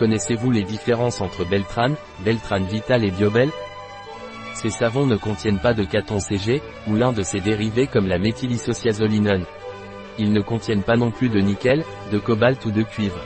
Connaissez-vous les différences entre Beltran, Beltran Vital et Biobel Ces savons ne contiennent pas de caton CG, ou l'un de ses dérivés comme la méthylisociazolinone. Ils ne contiennent pas non plus de nickel, de cobalt ou de cuivre.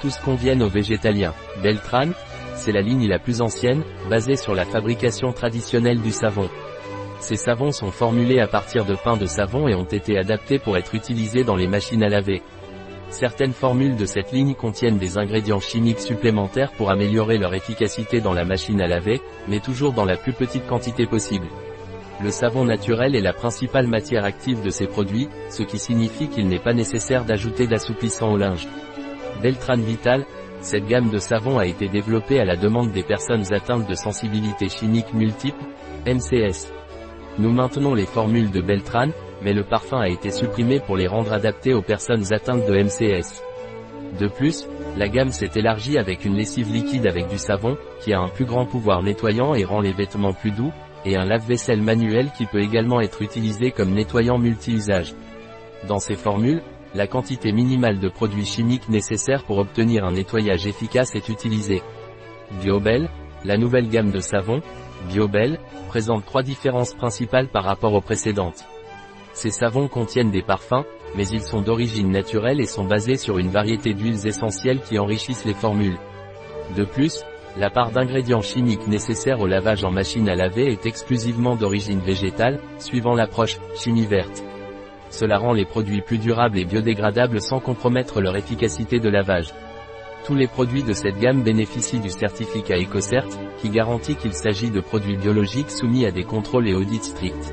Tous conviennent aux végétaliens. Beltran, c'est la ligne la plus ancienne, basée sur la fabrication traditionnelle du savon. Ces savons sont formulés à partir de pain de savon et ont été adaptés pour être utilisés dans les machines à laver. Certaines formules de cette ligne contiennent des ingrédients chimiques supplémentaires pour améliorer leur efficacité dans la machine à laver, mais toujours dans la plus petite quantité possible. Le savon naturel est la principale matière active de ces produits, ce qui signifie qu'il n'est pas nécessaire d'ajouter d'assouplissant au linge. Beltran Vital, cette gamme de savons a été développée à la demande des personnes atteintes de sensibilité chimique multiple, MCS. Nous maintenons les formules de Beltran, mais le parfum a été supprimé pour les rendre adaptés aux personnes atteintes de MCS. De plus, la gamme s'est élargie avec une lessive liquide avec du savon, qui a un plus grand pouvoir nettoyant et rend les vêtements plus doux, et un lave-vaisselle manuel qui peut également être utilisé comme nettoyant multi-usage. Dans ces formules, la quantité minimale de produits chimiques nécessaires pour obtenir un nettoyage efficace est utilisée. Biobel, la nouvelle gamme de savons, Biobel, présente trois différences principales par rapport aux précédentes. Ces savons contiennent des parfums, mais ils sont d'origine naturelle et sont basés sur une variété d'huiles essentielles qui enrichissent les formules. De plus, la part d'ingrédients chimiques nécessaires au lavage en machine à laver est exclusivement d'origine végétale, suivant l'approche chimie verte. Cela rend les produits plus durables et biodégradables sans compromettre leur efficacité de lavage. Tous les produits de cette gamme bénéficient du certificat EcoCert, qui garantit qu'il s'agit de produits biologiques soumis à des contrôles et audits stricts.